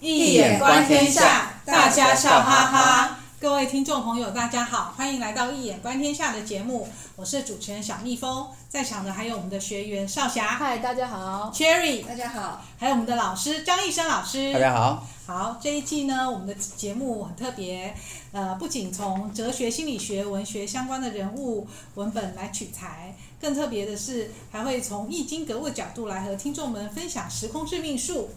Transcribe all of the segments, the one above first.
一眼观天下，大家笑哈哈。各位听众朋友，大家好，欢迎来到《一眼观天下》的节目，我是主持人小蜜蜂，在场的还有我们的学员少霞，嗨，大家好，Cherry，大家好，还有我们的老师张艺生老师，大家好。好，这一季呢，我们的节目很特别，呃，不仅从哲学、心理学、文学相关的人物文本来取材，更特别的是，还会从易经格物的角度来和听众们分享时空致命术，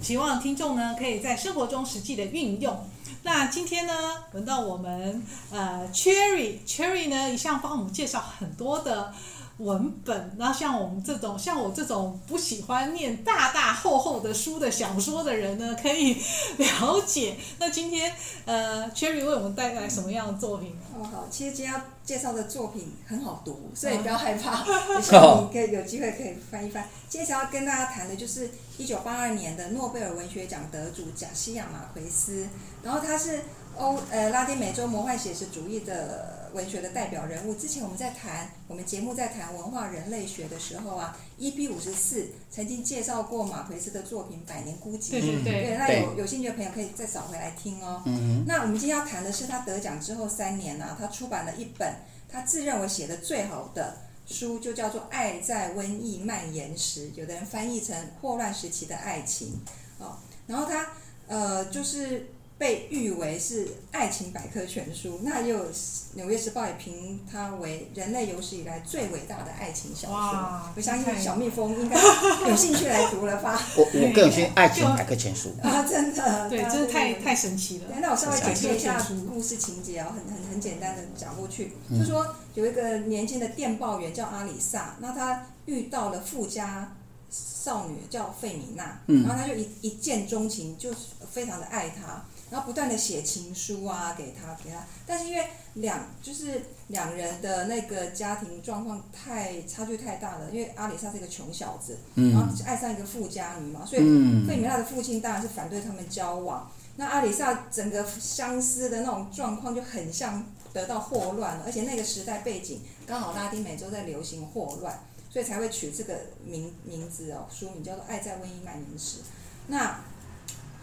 希望听众呢可以在生活中实际的运用。那今天呢，轮到我们呃，Cherry，Cherry 呢一向帮我们介绍很多的。文本，那像我们这种，像我这种不喜欢念大大厚厚的书的小说的人呢，可以了解。那今天，呃，Cherry 为我们带来什么样的作品？哦，好，其实今天要介绍的作品很好读，所以不要害怕，希望你可以有机会可以翻一翻。接下来要跟大家谈的就是一九八二年的诺贝尔文学奖得主贾西亚马奎斯，然后他是欧呃拉丁美洲魔幻写实主义的。文学的代表人物，之前我们在谈我们节目在谈文化人类学的时候啊，EP 五十四曾经介绍过马奎斯的作品《百年孤寂》。对对对，对，那有有兴趣的朋友可以再找回来听哦。嗯，那我们今天要谈的是他得奖之后三年啊，他出版了一本他自认为写的最好的书，就叫做《爱在瘟疫蔓延时》，有的人翻译成《霍乱时期的爱情》哦。然后他呃就是。被誉为是爱情百科全书，那又有《纽约时报》也评它为人类有史以来最伟大的爱情小说。我相信小蜜蜂应该有兴趣来读了吧？我我更有兴趣爱情百科全书 啊，真的，对，真的太太神奇了。那我稍微解释一下故事情节啊，很很很简单的讲过去，就说有一个年轻的电报员叫阿里萨，那他遇到了富家少女叫费米娜，然后他就一一见钟情，就非常的爱她。然后不断的写情书啊，给他给他，但是因为两就是两人的那个家庭状况太差距太大了，因为阿里萨是一个穷小子，嗯、然后爱上一个富家女嘛，所以费米娜的父亲当然是反对他们交往。那阿里萨整个相思的那种状况就很像得到霍乱了，而且那个时代背景刚好拉丁美洲在流行霍乱，所以才会取这个名名字哦，书名叫做《爱在瘟疫蔓延时》。那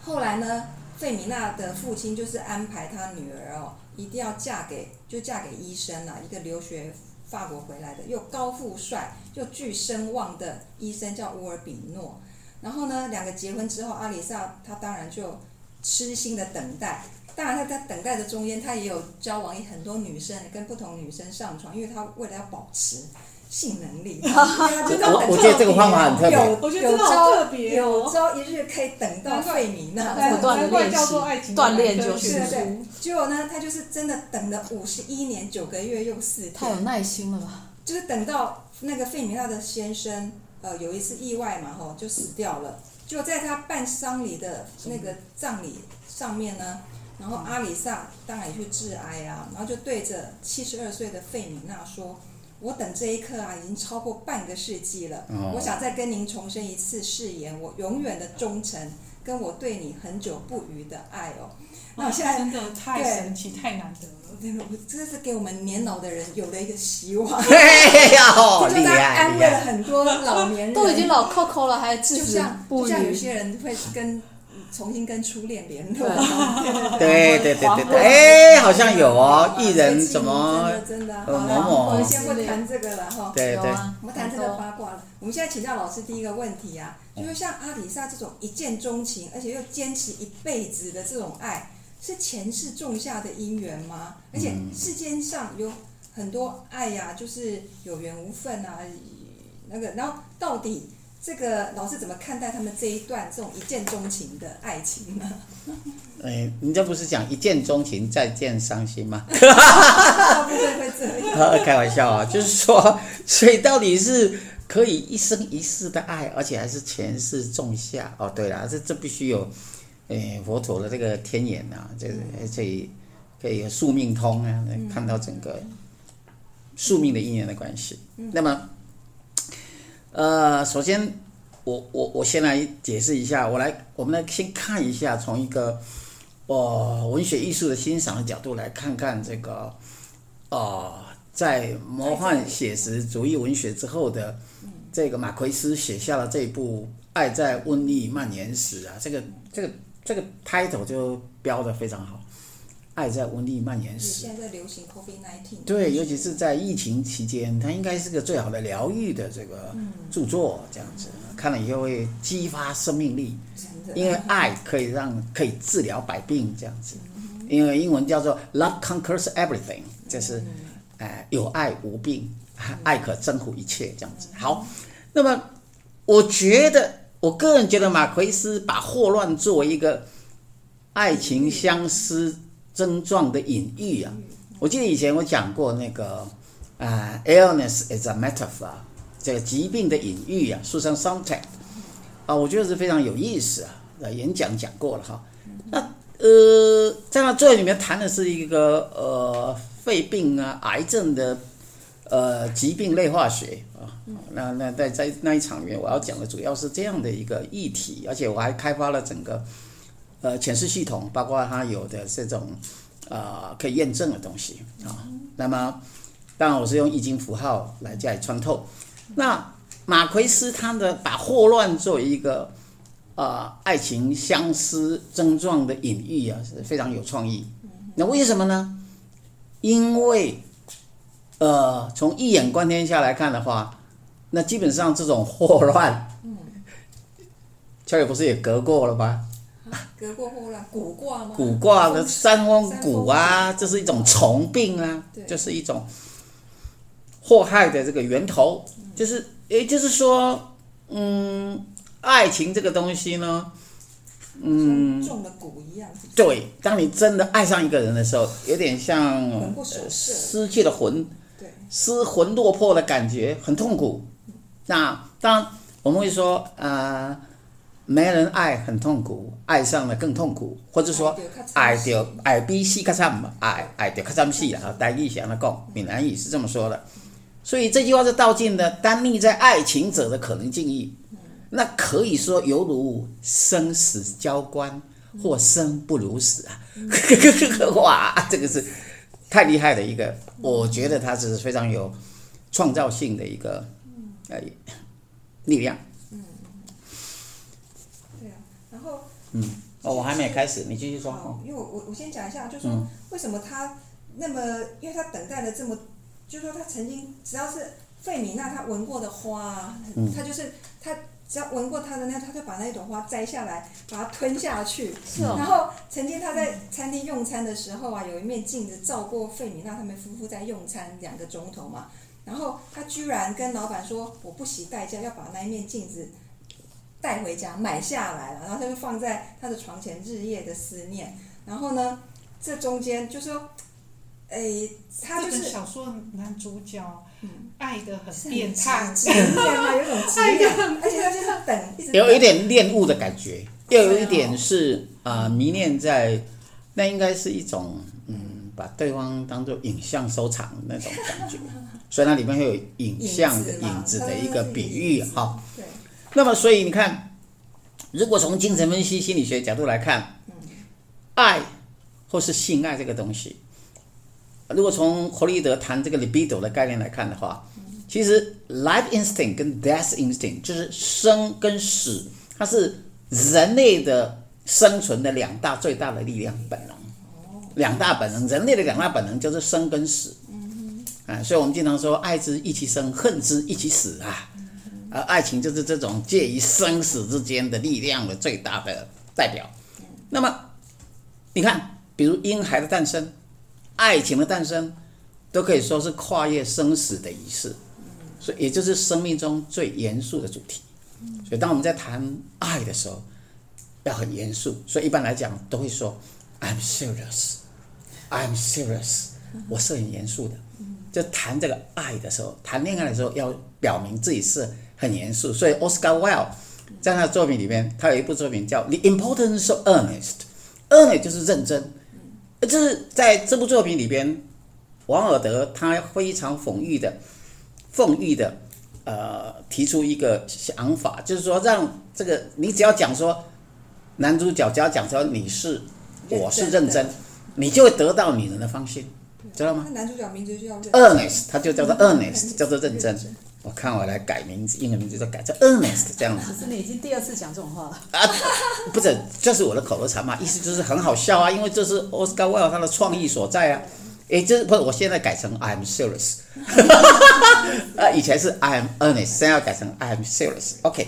后来呢？费米娜的父亲就是安排他女儿哦，一定要嫁给就嫁给医生啊，一个留学法国回来的又高富帅又具声望的医生叫乌尔比诺。然后呢，两个结婚之后，阿里萨他当然就痴心的等待。当然他在等待的中间，他也有交往很多女生，跟不同女生上床，因为他为了要保持。性能力，我我觉得这个方法很特别，有我觉得这个好特别，有朝一日可以等到费米娜，不断的练习，锻炼就是对对。结果呢，他就是真的等了五十一年九个月又四天，太有耐心了吧？就是等到那个费米娜的先生，呃，有一次意外嘛，吼，就死掉了。就在他办丧礼的那个葬礼上面呢，然后阿里萨当然也去致哀啊，然后就对着七十二岁的费米娜说。我等这一刻啊，已经超过半个世纪了。哦、我想再跟您重申一次誓言，我永远的忠诚，跟我对你恒久不渝的爱哦。那我现在真的太神奇，太难得了。真的，这是给我们年老的人有了一个希望。嘿嘿哦，就他安慰了很多老年人，都已经老扣扣了，还至死不渝。就像有些人会跟。重新跟初恋联络，对 对对对对，哎，好像有哦，艺人怎么？真的真的，某某，我们先不谈这个了哈。对对，我们谈这个八卦了。我们现在请教老师第一个问题啊，就是像阿里萨这种一见钟情，而且又坚持一辈子的这种爱，是前世种下的因缘吗？而且世间上有很多爱呀，就是有缘无分啊，那个，然后到底？这个老师怎么看待他们这一段这种一见钟情的爱情呢？哎，人家不是讲一见钟情再见伤心吗？不会会这样。开玩笑啊，就是说，所以到底是可以一生一世的爱，而且还是前世种下哦。对了，这这必须有，哎，佛陀的这个天眼啊，这个可以可以宿命通啊，看到整个宿命的因缘的关系。那么。呃，首先，我我我先来解释一下，我来，我们来先看一下，从一个呃文学艺术的欣赏的角度来看看这个，呃，在魔幻写实主义文学之后的这个马奎斯写下了这一部《爱在瘟疫蔓延时》啊，这个这个这个 title 就标得非常好，爱在瘟疫蔓延时。现在在流行 COVID-19。对，尤其是在疫情期间，它应该是个最好的疗愈的这个著作，这样子看了以后会激发生命力。因为爱可以让可以治疗百病，这样子。因为英文叫做 Love conquers everything，就是，呃，有爱无病，爱可征服一切，这样子。好，那么我觉得，我个人觉得马奎斯把霍乱作为一个爱情相思症状的隐喻啊。我记得以前我讲过那个啊，，illness is a metaphor，这个疾病的隐喻啊，Susan Sontag 啊，我觉得是非常有意思啊。演讲讲过了哈，那呃，在那作业里面谈的是一个呃肺病啊、癌症的呃疾病类化学啊。那那在在那一场里面，我要讲的主要是这样的一个议题，而且我还开发了整个呃潜示系统，包括它有的这种啊、呃、可以验证的东西啊。那么当然我是用易经符号来加以穿透。那马奎斯他的把霍乱作为一个呃，爱情相思症状的隐喻啊，是非常有创意。那为什么呢？因为，呃，从一眼观天下来看的话，那基本上这种霍乱，嗯，乔友不是也隔过了吧？隔过后了，蛊卦吗？蛊卦的三风蛊啊，这是一种虫病啊，就是一种祸害的这个源头，就是，也就是说，嗯。爱情这个东西呢，嗯，中了蛊一样。对，当你真的爱上一个人的时候，有点像失去了魂，对，失魂落魄的感觉，很痛苦。那当然我们会说，呃，没人爱很痛苦，爱上了更痛苦，或者说爱着爱比死较惨嘛，爱爱着较惨死啊。台语想的讲，闽南语是这么说的，所以这句话是道尽的，单立在爱情者的可能境遇。那可以说犹如生死交关，或生不如死啊！哇，这个是太厉害的一个，我觉得它是非常有创造性的一个呃力量。嗯，对啊，然后嗯，哦，我还没开始，你继续说。哦，因为我我我先讲一下，就是说为什么他那么，因为他等待了这么，就是说他曾经只要是费米娜他闻过的花，他就是他。只要闻过他的那，他就把那一朵花摘下来，把它吞下去。是哦。然后曾经他在餐厅用餐的时候啊，有一面镜子照过费米娜他们夫妇在用餐两个钟头嘛。然后他居然跟老板说：“我不惜代价要把那一面镜子带回家买下来了。”然后他就放在他的床前，日夜的思念。然后呢，这中间就是说，诶，他就是小说男主角。爱的很变态，有种爱的很，而且他就是等，有一点恋物的感觉，又有一点是啊、呃、迷恋在，那应该是一种嗯，把对方当做影像收藏那种感觉，所以那里面会有影像的影子的一个比喻哈。对。那么，所以你看，如果从精神分析心理学角度来看，爱或是性爱这个东西。如果从弗洛伊德谈这个 libido 的概念来看的话，其实 life instinct 跟 death instinct 就是生跟死，它是人类的生存的两大最大的力量本能。两大本能，人类的两大本能就是生跟死。啊，所以我们经常说，爱之一起生，恨之一起死啊。而爱情就是这种介于生死之间的力量的最大的代表。那么，你看，比如婴孩的诞生。爱情的诞生，都可以说是跨越生死的仪式，所以也就是生命中最严肃的主题。所以当我们在谈爱的时候，要很严肃。所以一般来讲都会说，I'm serious，I'm serious，我是很严肃的。就谈这个爱的时候，谈恋爱的时候，要表明自己是很严肃。所以 Oscar Wilde 在他的作品里面，他有一部作品叫《The Importance of Earnest》，earnest 就是认真。就是在这部作品里边，王尔德他非常讽喻的、讽喻的，呃，提出一个想法，就是说，让这个你只要讲说，男主角只要讲说你是，我是认真，你就会得到女人的芳心，知道吗？男主角名字就叫 Ernest，他就叫做 Ernest，叫做认真。我看我来改名字，英文名字就改成 Ernest 这样子。可是你已经第二次讲这种话了。啊，不是，这是我的口头禅嘛，意思就是很好笑啊，因为这是 Oscar Wilde 他的创意所在啊。诶，这是不是？我现在改成 I am serious。啊，以前是 I am earnest，现在要改成 I am serious。OK，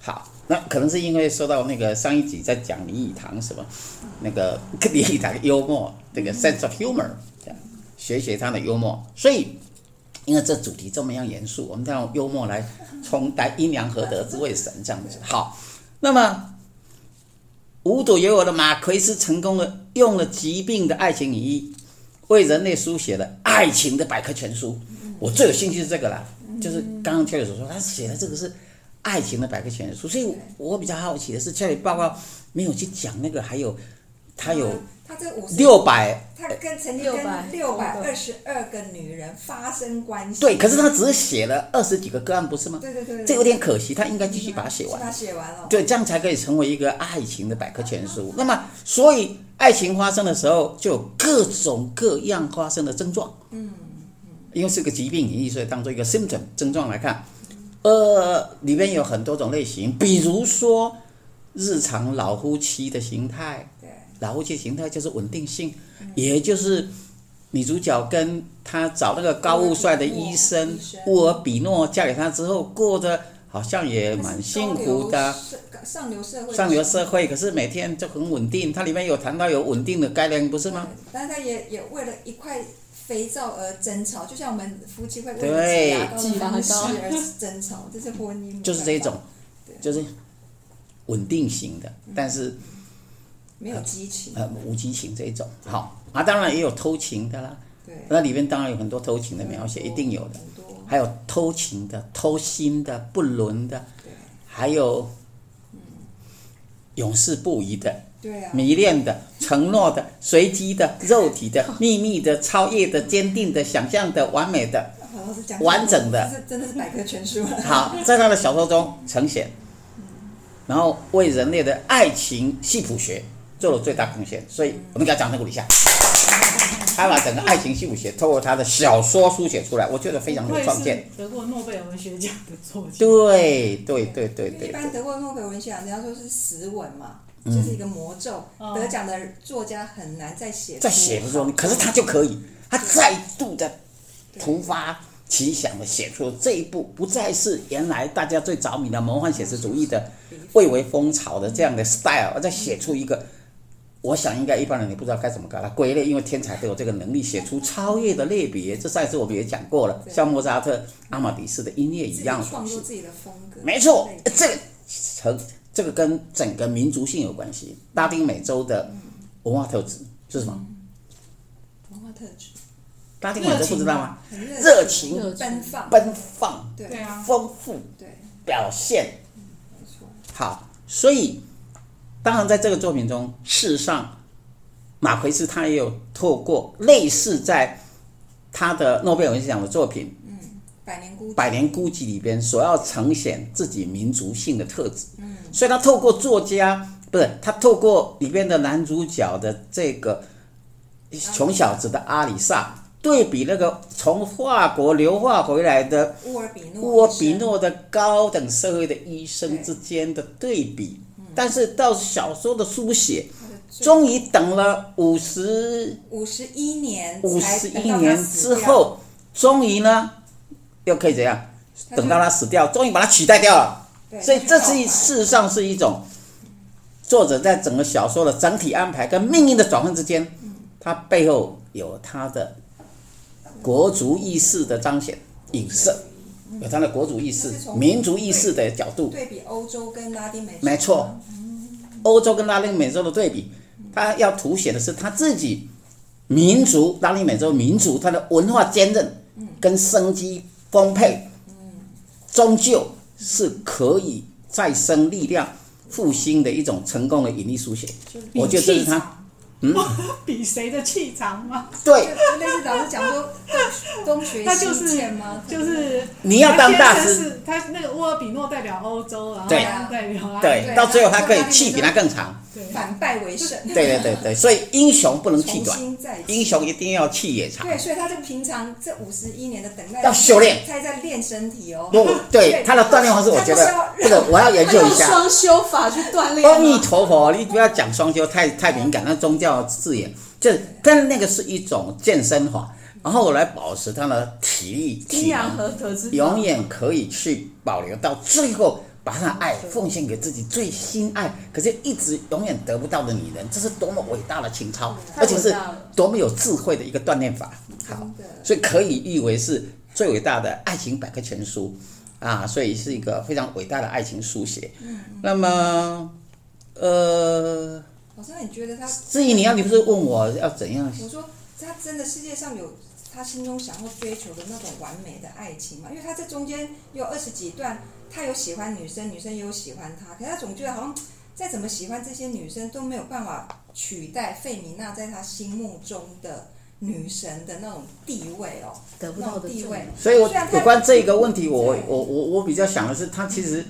好，那可能是因为说到那个上一集在讲林语堂什么，那个 林语堂幽默，这个 sense of humor，学学他的幽默，所以。因为这主题这么样严肃，我们要用幽默来冲淡阴阳合德之谓神这样子。好，那么无独有偶的马奎斯成功的用了疾病的爱情隐喻，为人类书写了爱情的百科全书。我最有兴趣是这个啦，就是刚刚丘里所说，他写的这个是爱情的百科全书。所以我比较好奇的是，Cherry 报告没有去讲那个，还有他有。他这五六百，他跟曾经跟六百二十二个女人发生关系。对，可是他只是写了二十几个个案，不是吗？对对对，这有点可惜，他应该继续把它写完。把它写完了。对，这样才可以成为一个爱情的百科全书。那么，所以爱情发生的时候，就有各种各样发生的症状。嗯嗯。因为是个疾病隐喻，所以当做一个 symptom 症状来看。呃，里面有很多种类型，比如说日常老夫妻的形态。老夫妻形态就是稳定性，也就是女主角跟他找那个高富帅的医生乌尔比诺嫁给他之后，过得好像也蛮幸福的。上流社会。上流社会，可是每天就很稳定。它里面有谈到有稳定的概念，不是吗？但是他也也为了一块肥皂而争吵，就像我们夫妻会为了挤牙膏而争吵，这是婚姻。就是这种，就是稳定型的，但是。没有激情，呃，无激情这一种，好啊，当然也有偷情的啦。对，那里面当然有很多偷情的描写，一定有的。还有偷情的、偷心的、不伦的，对，还有，嗯，永世不移的，对啊，迷恋的、承诺的、随机的、肉体的、秘密的、超越的、坚定的、想象的、完美的、完整的，这真的是百科全书。好，在他的小说中呈现，然后为人类的爱情系谱学。做了最大贡献，所以我们给他掌声鼓励一下。他把整个爱情系谱学透过他的小说书写出来，我觉得非常有创建。得过诺贝尔文学奖的作家。对对对对对。一般得过诺贝尔文学奖，人家说是实文嘛，就是一个魔咒。嗯、得奖的作家很难再写。再写不出，可是他就可以，他再度的突发奇想的写出这一部，不再是原来大家最着迷的魔幻写实主义的蔚为风潮的这样的 style，而再写出一个。我想应该一般人你不知道该怎么搞它归类，因为天才都有这个能力写出超越的类别。这上次我们也讲过了，像莫扎特、阿玛迪斯的音乐一样。创作自己的风格。没错，这个和这个跟整个民族性有关系。拉丁美洲的文化特质是什么？文化特质。拉丁美洲不知道吗？热情、奔放、奔放，对啊，丰富，对，表现。没错。好，所以。当然，在这个作品中，事实上，马奎斯他也有透过类似在他的诺贝尔文学奖的作品，嗯，《百年孤寂》《百年孤寂》里边所要呈现自己民族性的特质，嗯，所以他透过作家，不是他透过里边的男主角的这个穷小子的阿里萨，对比那个从法国流化回来的乌尔比诺乌尔比诺的高等社会的医生之间的对比。但是到小说的书写，终于等了五十五十一年，五十一年之后，终于呢，又可以怎样？等到他死掉，终于把他取代掉了。所以这是一事实上是一种作者在整个小说的整体安排跟命运的转换之间，他背后有他的国族意识的彰显影射。有他的国主意识、民族意识的角度，对比欧洲跟拉丁美洲。没错，欧洲跟拉丁美洲的对比，他要凸显的是他自己民族，拉丁美洲民族他的文化坚韧，跟生机丰沛，终究是可以再生力量、复兴的一种成功的引力书写。我觉得这是他。嗯，比谁的气场吗？对，就类似老师讲说东东学西渐吗？就是你要当大师，他那个沃尔比诺代表欧洲，然后代表对，对到最后他可以气比他更长。对反败为胜，对对对对，所以英雄不能气短，英雄一定要气也长。对，所以他这个平常这五十一年的等待，要修炼他在练身体哦。不，对他的锻炼方式，我觉得这个我要研究一下。用双修法去锻炼阿弥？陀佛，你不要讲双修，太太敏感，那宗教字眼，就但那个是一种健身法，然后我来保持他的体力、体能，永远可以去保留到最后，把他的爱奉献给自己最心爱，可是一直永远得不到的女人，这是多么伟大的情操，而且是多么有智慧的一个锻炼法。好，所以可以誉为是最伟大的爱情百科全书啊，所以是一个非常伟大的爱情书写。那么，呃，老师，那你觉得他？至于你要，你不是问我要怎样？我说他真的世界上有他心中想要追求的那种完美的爱情嘛？因为他这中间有二十几段，他有喜欢女生，女生也有喜欢他，可是他总觉得好像再怎么喜欢这些女生都没有办法取代费米娜在他心目中的女神的那种地位哦，得不到的那种地位。所以我有关这个问题，我对我我我比较想的是，他其实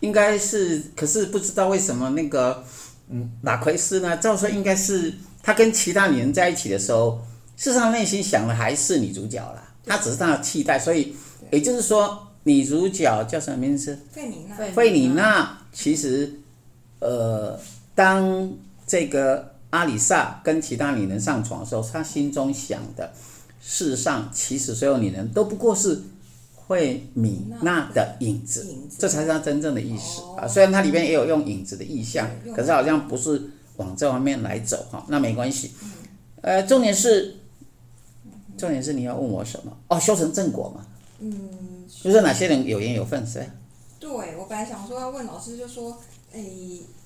应该是，可是不知道为什么那个嗯马奎斯呢，照说应该是他跟其他女人在一起的时候，事实上内心想的还是女主角啦，他只是他的替代，所以也就是说，女主角叫什么名字？费米娜，费费里娜。其实，呃，当这个阿里萨跟其他女人上床的时候，他心中想的，事实上，其实所有女人都不过是费米娜的影子，影子。这才是他真正的意思。哦。啊。虽然它里面也有用影子的意象可是好像不是往这方面来走哈。那没关系，呃，重点是，重点是你要问我什么？哦，修成正果嘛，嗯，就是哪些人有缘有份，是吧？对，我本来想说要问老师，就说，诶，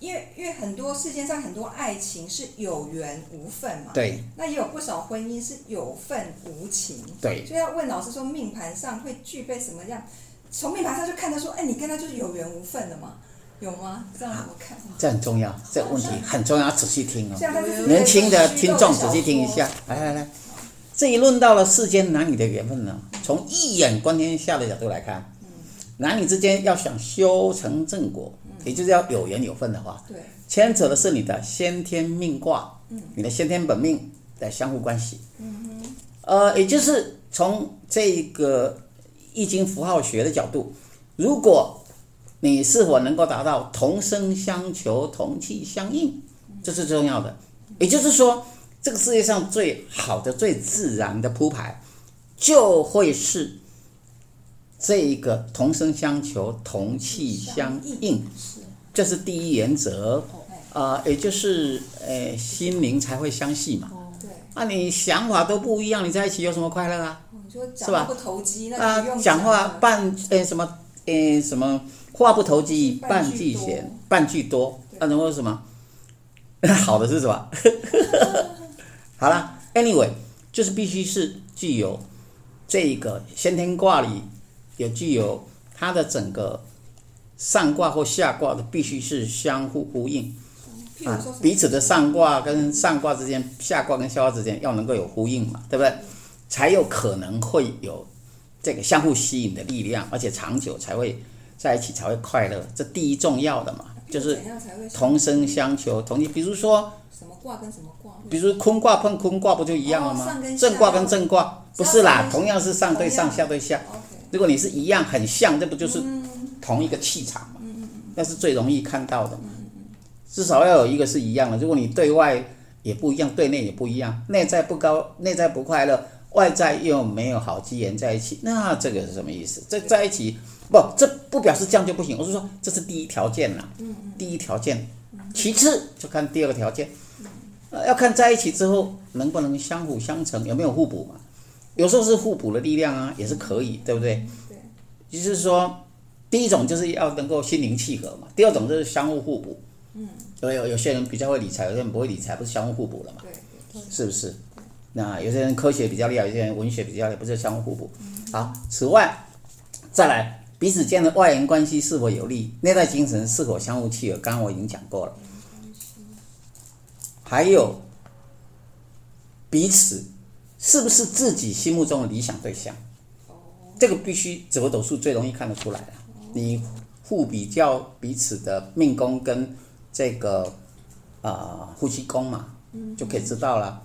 因为因为很多世界上很多爱情是有缘无份嘛，对那也有不少婚姻是有份无情，对。所以要问老师说，命盘上会具备什么样？从命盘上就看得说，哎，你跟他就是有缘无份的嘛，有吗？这样怎么看？这很重要，这个问题很重要，仔细听哦。年轻的听众仔细听一下，来来来，这一论到了世间男女的缘分呢，从一眼观天下的角度来看，男女之间要想修成正果，也就是要有缘有分的话，对，牵扯的是你的先天命卦，你的先天本命的相互关系。呃，也就是从这个易经符号学的角度，如果你是否能够达到同声相求、同气相应，这是重要的。也就是说，这个世界上最好的、最自然的铺排，就会是这一个同声相求、同气相应，是，这是第一原则。哎，啊、也就是呃，心灵才会相系嘛。对，那、你想法都不一样，你在一起有什么快乐啊？是吧不投机，那讲话了半诶什么诶什么话不投机半半句闲半句多，对那然后什么？好的是什么？好了，anyway，就是必须是具有这个先天卦里有具有它的整个上卦或下卦的，必须是相互呼应。啊彼此的上卦跟上卦之间，下卦跟下卦之间要能够有呼应嘛，对不对？才有可能会有这个相互吸引的力量，而且长久才会在一起才会快乐，这第一重要的嘛，就是同声相求，同比如说，什么卦跟什么卦？比如坤卦碰坤卦不就一样了吗正卦跟正卦不是啦，同样是上对上，下对下。如果你是一样很像，这不就是嗯同一个气场嘛？那是最容易看到的嘛。至少要有一个是一样的。如果你对外也不一样，对内也不一样，内在不高，内在不快乐，外在又没有好机缘在一起，那这个是什么意思？这在一起不，这不表示这样就不行。我是说，这是第一条件啦，第一条件。其次就看第二个条件，呃要看在一起之后能不能相辅相成，有没有互补嘛？有时候是互补的力量啊，也是可以，对不对？对，就是说，第一种就是要能够心灵契合嘛，第二种就是相互互补。嗯，有有有些人比较会理财，有些人不会理财，不是相互互补了嘛？对对，是不是？那有些人科学比较厉害，有些人文学比较厉害，不是相互互补。好，此外，再来彼此间的外缘关系是否有利，内在精神是否相互契合，刚刚我已经讲过了。还有彼此是不是自己心目中的理想对象？这个必须紫微斗数最容易看得出来了。你互比较彼此的命宫跟这个啊、呃、夫妻宫嘛，就可以知道了。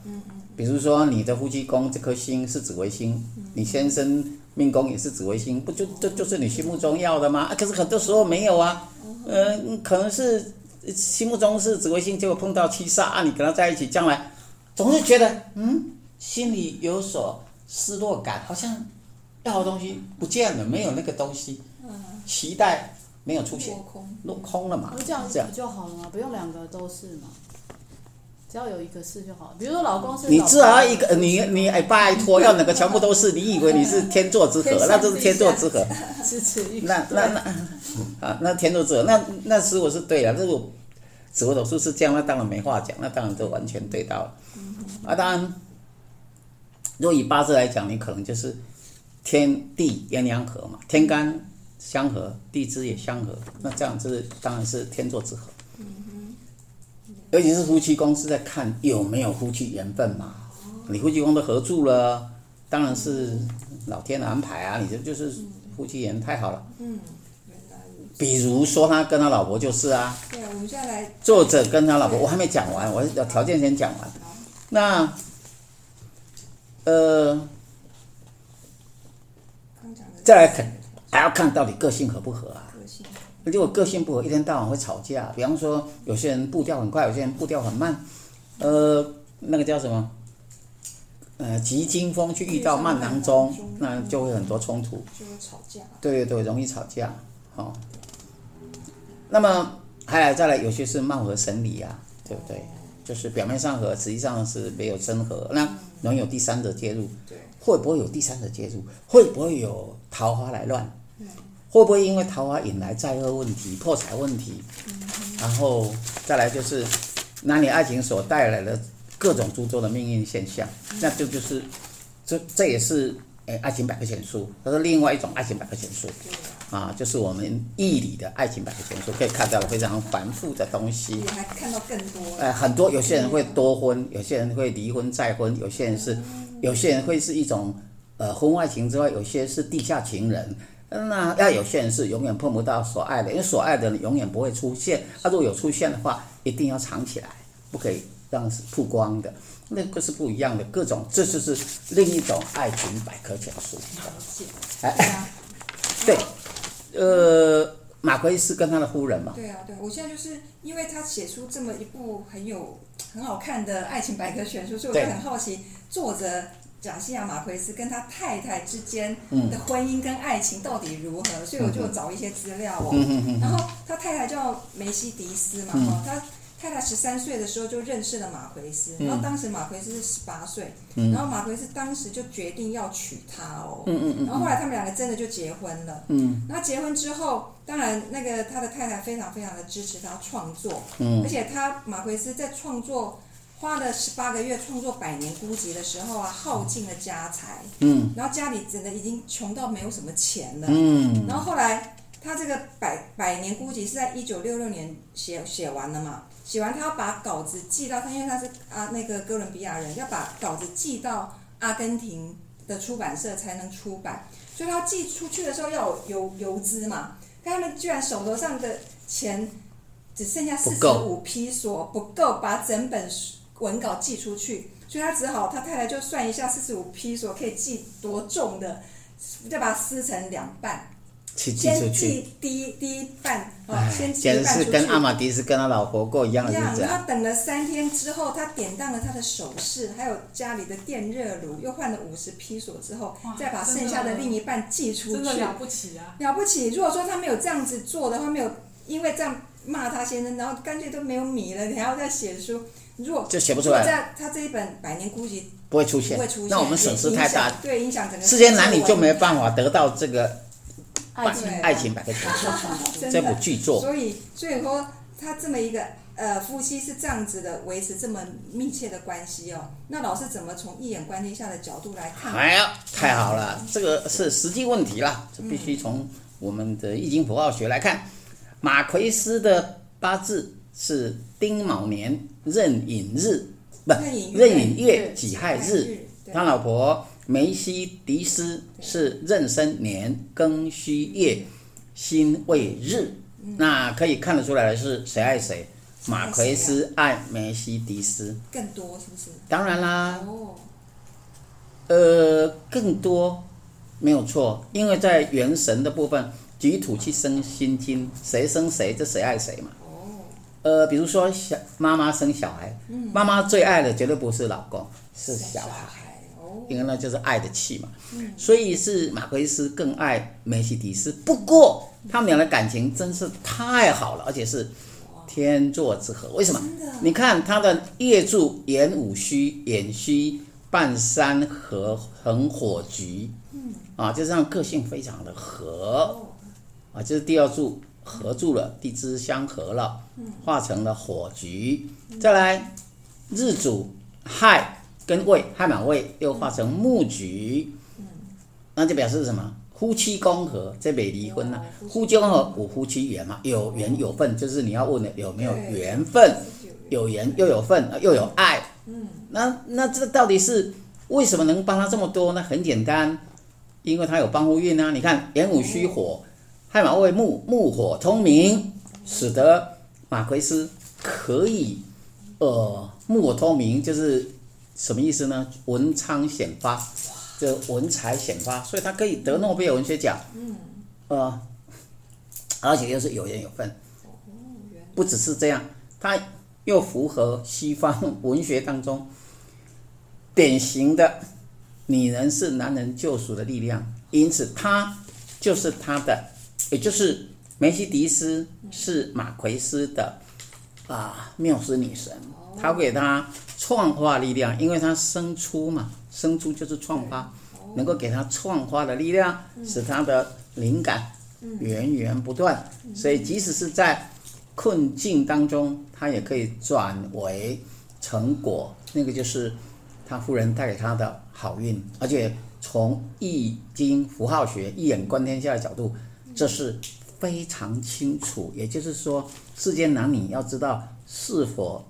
比如说你的夫妻宫这颗星是紫微星，你先生命宫也是紫微星，不就就就是你心目中要的吗？啊，可是很多时候没有啊，嗯、呃，可能是心目中是紫微星，结果碰到七煞啊，你跟他在一起，将来总是觉得嗯，心里有所失落感，好像要的东西不见了，没有那个东西，期待没有出现，落空，了嘛，这样子不就好了吗？不用两个都是嘛。只要有一个是就好，比如说老公是老。你至少一个，你你哎拜托，要哪个全部都是？你以为你是天作之合？那就是天作之合。那那那 啊，那天作之合，那那时我是对了，这个紫微斗数是这样，那当然没话讲，那当然就完全对到了。啊，当然，若以八字来讲，你可能就是天地鸳鸯合嘛，天干相合，地支也相合，那这样就是当然是天作之合。尤其是夫妻宫是在看有没有夫妻缘分嘛？你夫妻宫都合住了，当然是老天的安排啊！你这就是夫妻缘太好了。嗯，比如说他跟他老婆就是啊。对啊，我们现在来。作者跟他老婆，我还没讲完，我要条件先讲完。那，呃，再来看，还要看到底个性合不合啊？如果个性不合，一天到晚会吵架。比方说，有些人步调很快，有些人步调很慢。呃，那个叫什么？呃，急惊风去遇到慢郎中，那就会很多冲突。就会吵架。对对对，容易吵架。好、哦。那么还有再来，有些是貌合神离啊，对不对？就是表面上和，实际上是没有真和。那能有第三者介入。对。会不会有第三者介入？会不会有桃花来乱？会不会因为桃花引来灾厄问题、破财问题？然后再来就是男女爱情所带来的各种诸多的命运现象，那这就，就是这这也是诶爱情百科全书，它是另外一种爱情百科全书啊，就是我们易理的爱情百科全书，可以看到非常繁复的东西。还看到更多？呃，很多有些人会多婚，有些人会离婚再婚，有些人是有些人会是一种呃婚外情之外，有些是地下情人。那要有些人是永远碰不到所爱的，因为所爱的人永远不会出现。他如果有出现的话，一定要藏起来，不可以让曝光的。那个是不一样的，各种这就是另一种爱情百科全书。哎，对，呃，马奎斯跟他的夫人嘛。对啊，对，我现在就是因为他写出这么一部很有很好看的爱情百科全书，所以我就很好奇作者。贾西亚马奎斯跟他太太之间的婚姻跟爱情到底如何？嗯、所以我就找一些资料哦。嗯、然后他太太叫梅西迪斯嘛，哈、嗯，他太太十三岁的时候就认识了马奎斯，嗯、然后当时马奎斯是十八岁，嗯、然后马奎斯当时就决定要娶她哦。嗯嗯，然后后来他们两个真的就结婚了。嗯，那结婚之后，当然那个他的太太非常非常的支持他创作。嗯，而且他马奎斯在创作。花了十八个月创作《百年孤寂》的时候啊，耗尽了家财，嗯，然后家里真的已经穷到没有什么钱了，嗯，然后后来他这个百《百百年孤寂》是在一九六六年写写完了嘛，写完他要把稿子寄到他，因为他是啊那个哥伦比亚人，要把稿子寄到阿根廷的出版社才能出版，所以他寄出去的时候要有邮邮资嘛，但他们居然手头上的钱只剩下四十五批索，不够把整本书。文稿寄出去，所以他只好，他太太就算一下四十五披索可以寄多重的，再把它撕成两半，寄先寄第一第一半，哦，先寄一半出去。简直是跟阿玛迪斯跟他老婆过一样的日子。他等了三天之后，他典当了他的首饰，还有家里的电热炉，又换了五十披索之后，再把剩下的另一半寄出去。真的了不起啊！了不起！如果说他没有这样子做的话，没有因为这样骂他先生，然后干脆都没有米了，你还要再写书。如果就写不出来，在他这一本《百年孤寂》不会出现，不会出现，那我们损失太大，对，影响整个世间男女就没办法得到这个爱情爱情百科全书 这部巨作。所以，所以说他这么一个呃夫妻是这样子的维持这么密切的关系哦。那老师怎么从一眼观天下的角度来看？哎呀，太好了，这个是实际问题了，这必须从我们的易经符号学来看。马奎斯的八字是丁卯年。壬寅日，不，壬寅月己亥日。他老婆梅西迪斯是壬申年庚戌月辛未日，那可以看得出来的是谁爱谁？马奎斯爱梅西迪斯，更多是不是？当然啦，哦，呃，更多没有错，因为在元神的部分，己土去生辛金，谁生谁，这谁爱谁嘛。哦，呃，比如说小妈妈生小孩，妈妈最爱的绝对不是老公，是小孩，哦，因为那就是爱的气嘛。所以是马奎斯更爱梅西迪斯，不过他们俩的感情真是太好了，而且是。天作之合，为什么？你看他的夜柱寅午戌，寅戌半山合横火局，嗯，啊，就这样个性非常的合，啊，就是第二柱合住了，地支相合了，化成了火局。再来日主亥跟未亥满未又化成木局，那就表示什么？夫妻宫合，这没离婚呐。夫妻宫合五夫妻缘嘛，有缘有份，就是你要问的有没有缘分，有缘又有份，又有爱。嗯，那那这到底是为什么能帮他这么多呢？很简单，因为他有帮夫运啊。你看寅午戌火，亥卯未木，木火通明，使得马奎斯可以呃木火通明，就是什么意思呢？文昌显发。这文采显发，所以他可以得诺贝尔文学奖。嗯，呃，而且又是有缘有份。不只是这样，他又符合西方文学当中典型的女人是男人救赎的力量，因此他就是他的，也就是梅西迪斯是马奎斯的啊缪斯女神，她给他创化力量，因为她生出嘛。生出就是创发，能够给他创发的力量，使他的灵感源源不断。所以即使是在困境当中，他也可以转为成果。那个就是他夫人带给他的好运。而且从易经符号学一眼观天下的角度，这是非常清楚。也就是说，世间男女要知道是否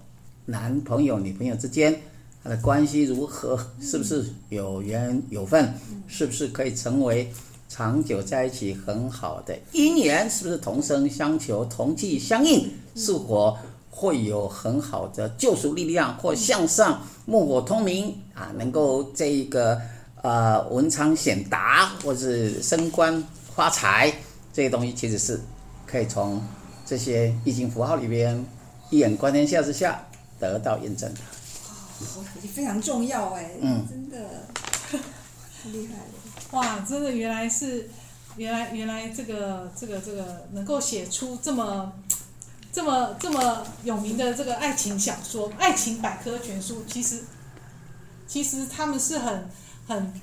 男朋友女朋友之间。他的关系如何？是不是有缘有份？是不是可以成为长久在一起很好的姻缘？是不是同声相求、同气相应？是否会有很好的救赎力量或向上木火通明啊？能够这一个呃文昌显达，或是升官发财这些东西，其实是可以从这些易经符号里边一眼观天下之下得到验证的。非常重要哎，嗯，真的太厉害了！哇，真的原来是，原来原来这个这个这个能够写出这么这么这么有名的这个爱情小说、爱情百科全书，其实其实他们是很很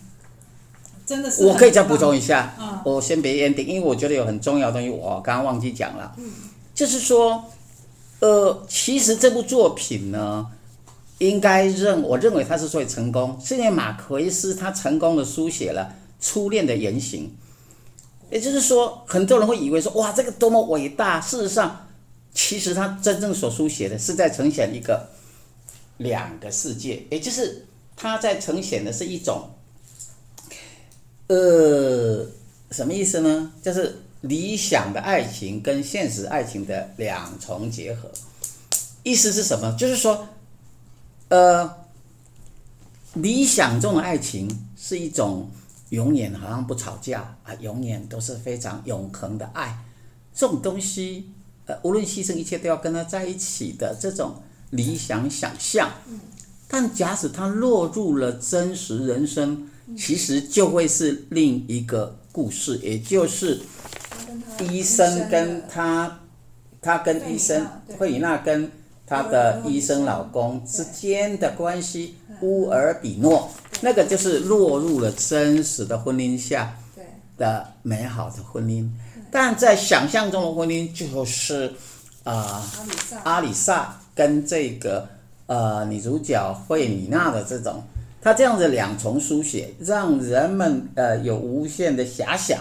真的是。我可以再补充一下，嗯，我先别 ending，因为我觉得有很重要的东西我刚刚忘记讲了，嗯，就是说，呃，其实这部作品呢。应该认，我认为他是最成功，是因为马奎斯他成功的书写了初恋的原型，也就是说，很多人会以为说，哇，这个多么伟大。事实上，其实他真正所书写的是在呈现一个两个世界，也就是他在呈现的是一种，呃，什么意思呢？就是理想的爱情跟现实爱情的两重结合。意思是什么？就是说。呃，理想中的爱情是一种永远好像不吵架啊，永远都是非常永恒的爱。这种东西，呃，无论牺牲一切都要跟他在一起的这种理想想象。但假使他落入了真实人生，其实就会是另一个故事，也就是医生跟他，他跟医生惠里娜跟。她的医生老公之间的关系，乌尔比诺，那个就是落入了真实的婚姻下的美好的婚姻，但在想象中的婚姻就是啊，阿里萨跟这个呃女主角惠米娜的这种，他这样的两重书写，让人们呃有无限的遐想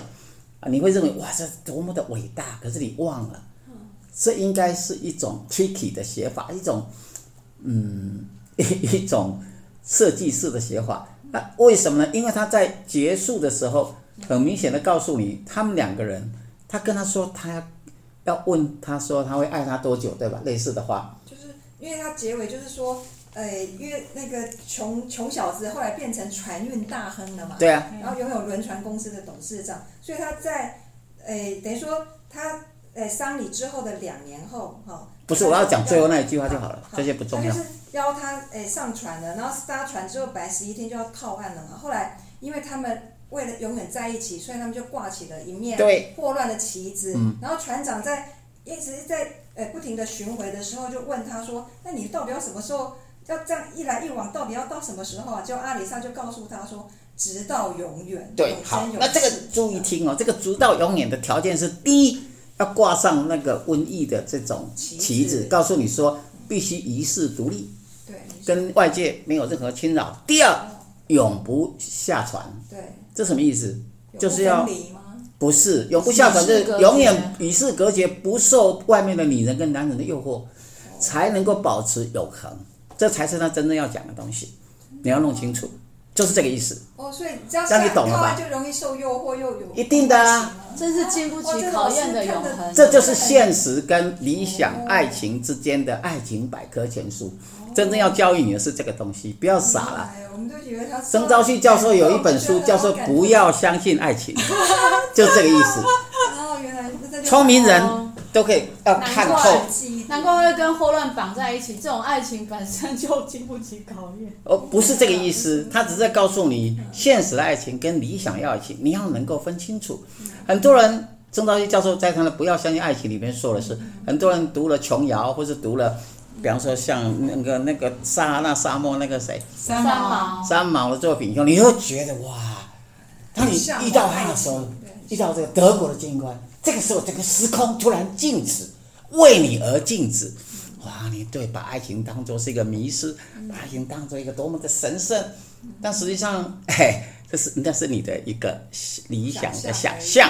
啊，你会认为哇，这多么的伟大，可是你忘了。这应该是一种 tricky 的写法，一种，嗯，一 一种设计式的写法。那为什么呢？因为他在结束的时候，很明显的告诉你，他们两个人他跟他说他要要问他说他会爱他多久，对吧？类似的话，就是因为他结尾就是说，呃，因为那个穷穷小子后来变成船运大亨了嘛，对啊，然后拥有轮船公司的董事长，所以他在，呃，等于说他呃丧礼之后的两年后，哈、哦，不是我要讲最后那一句话就好了，好这些不重要。他就是邀他诶上船了，然后搭船之后本来十一天就要靠岸了嘛，后来因为他们。为了永远在一起，所以他们就挂起了一面破乱的旗子。嗯、然后船长在一直在呃不停的巡回的时候，就问他说：“那你到底要什么时候要这样一来一往，到底要到什么时候啊？”就阿里萨就告诉他说：“直到永远。”对，好，那这个注意听哦，这个直到永远的条件是：第一，要挂上那个瘟疫的这种旗子，告诉你说必须一世独立，对，跟外界没有任何侵扰。第二，永不下船。对。这什么意思？就是要不，不是永不下船，是永远与世隔绝，不受外面的女人跟男人的诱惑，才能够保持永恒。这才是他真正要讲的东西。你要弄清楚，就是这个意思。哦，所以只要下靠岸就容易受诱惑，又有一定的啊，这是经不起考验的永恒。这就是现实跟理想爱情之间的爱情百科全书。真正要教育你的是这个东西，不要傻了。我们都以为他。曾昭旭教授有一本书叫做《不要相信爱情》，就这个意思。哦，原来聪明人都可以要看透。难怪会跟霍乱绑在一起，这种爱情本身就经不起考验。哦，不是这个意思，他只是在告诉你，现实的爱情跟理想要爱情，你要能够分清楚。很多人，曾兆义教授在他的《不要相信爱情》里面说的是，很多人读了琼瑶，或是读了。比方说，像那个那个撒哈拉沙漠那个谁，三毛，三毛的作品以后，你会觉得哇，当你遇到他的时候，遇到这个德国的军官，这个时候整个时空突然静止，为你而静止，哇，你对把爱情当作是一个迷失，把爱情当做一个多么的神圣，但实际上，哎，这是那是你的一个理想的想象，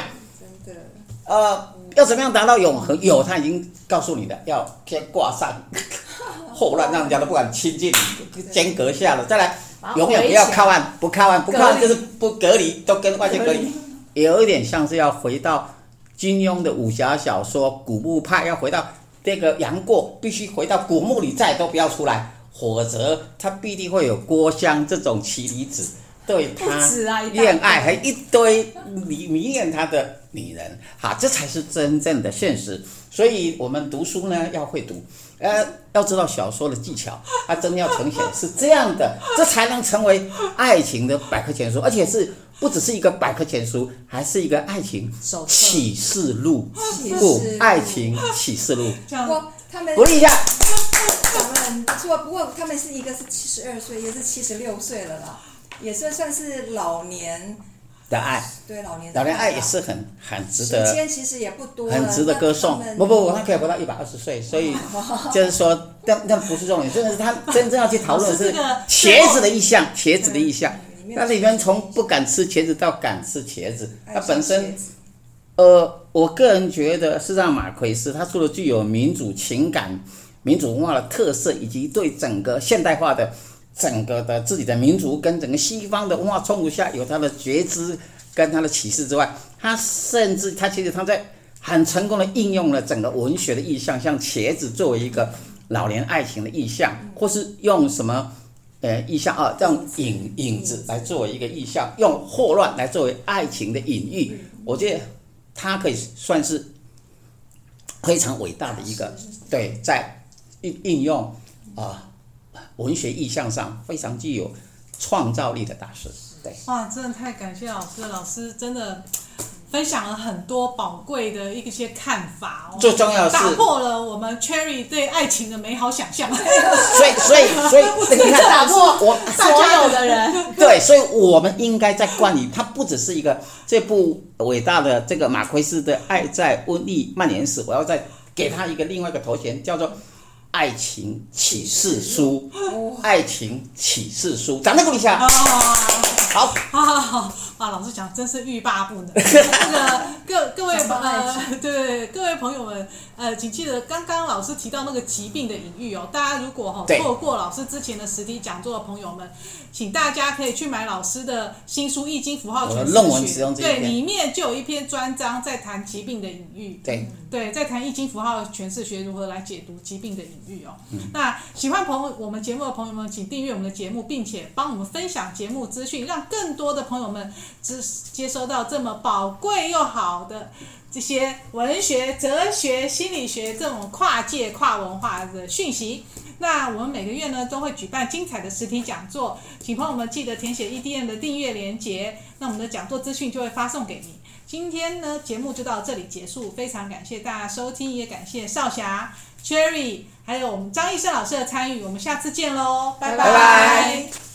真的，呃。要怎么样达到永恒？有，他已经告诉你的，要先挂上 后乱，让人家都不敢亲近你，间隔下了，再来，永远不要靠岸，不靠岸，不靠岸就是不隔离，都跟外界隔离，有一点像是要回到金庸的武侠小说，古墓派要回到这个杨过，必须回到古墓里，再都不要出来，否则他必定会有郭襄这种奇女子。对他恋爱，还一堆迷迷恋他的女人，好，这才是真正的现实。所以，我们读书呢要会读，呃，要知道小说的技巧，它真要呈现是这样的，这才能成为爱情的百科全书，而且是不只是一个百科全书，还是一个爱情启示录，不，爱情启示录。我他们鼓励一下，讲得很不错，不过他们是一个是七十二岁，一个是七十六岁了啦。也算算是老年。的爱，对老年老年爱也是很很值得，时间其实也不多，很值得歌颂。不不不，他可以活到一百二十岁，所以 就是说，但但不是重点，真的是他真正要去讨论的是茄子的意向，茄子的意象。那里面从不敢吃茄子到敢吃茄子，它本身，呃，我个人觉得是让马奎斯他除了具有民主情感、民主文化的特色，以及对整个现代化的。整个的自己的民族跟整个西方的文化冲突下，有他的觉知跟他的启示之外，他甚至他其实他在很成功的应用了整个文学的意象，像茄子作为一个老年爱情的意象，或是用什么呃意象啊，这样影影子来作为一个意象，用霍乱来作为爱情的隐喻，我觉得他可以算是非常伟大的一个对在应应用啊。文学意象上非常具有创造力的大师，对。哇，真的太感谢老师，老师真的分享了很多宝贵的一些看法哦，最重要的是打破了我们 Cherry 对爱情的美好想象。所以，所以，所以，你看，打破我所有的人。对，所以我们应该在冠以，它不只是一个这部伟大的这个马奎斯的《爱在瘟疫蔓延时》，我要再给他一个另外一个头衔，叫做。爱情启示书，爱情启示书，掌声鼓励一下。好，好好好，啊，老师讲真是欲罢不能。那个各各位呃，对对各位朋友们，呃，请记得刚刚老师提到那个疾病的隐喻哦，大家如果哈错过老师之前的实体讲座的朋友们，请大家可以去买老师的新书《易经符号全词学》，对，里面就有一篇专章在谈疾病的隐喻。对对，在谈《易经符号全释学》如何来解读疾病的隐喻哦。那喜欢朋友我们节目的朋友们，请订阅我们的节目，并且帮我们分享节目资讯，让更多的朋友们接接收到这么宝贵又好的这些文学、哲学、心理学这种跨界跨文化的讯息。那我们每个月呢都会举办精彩的实体讲座，请朋友们记得填写 EDM 的订阅连结，那我们的讲座资讯就会发送给你。今天呢节目就到这里结束，非常感谢大家收听，也感谢少霞、Cherry 还有我们张医生老师的参与，我们下次见喽，拜拜。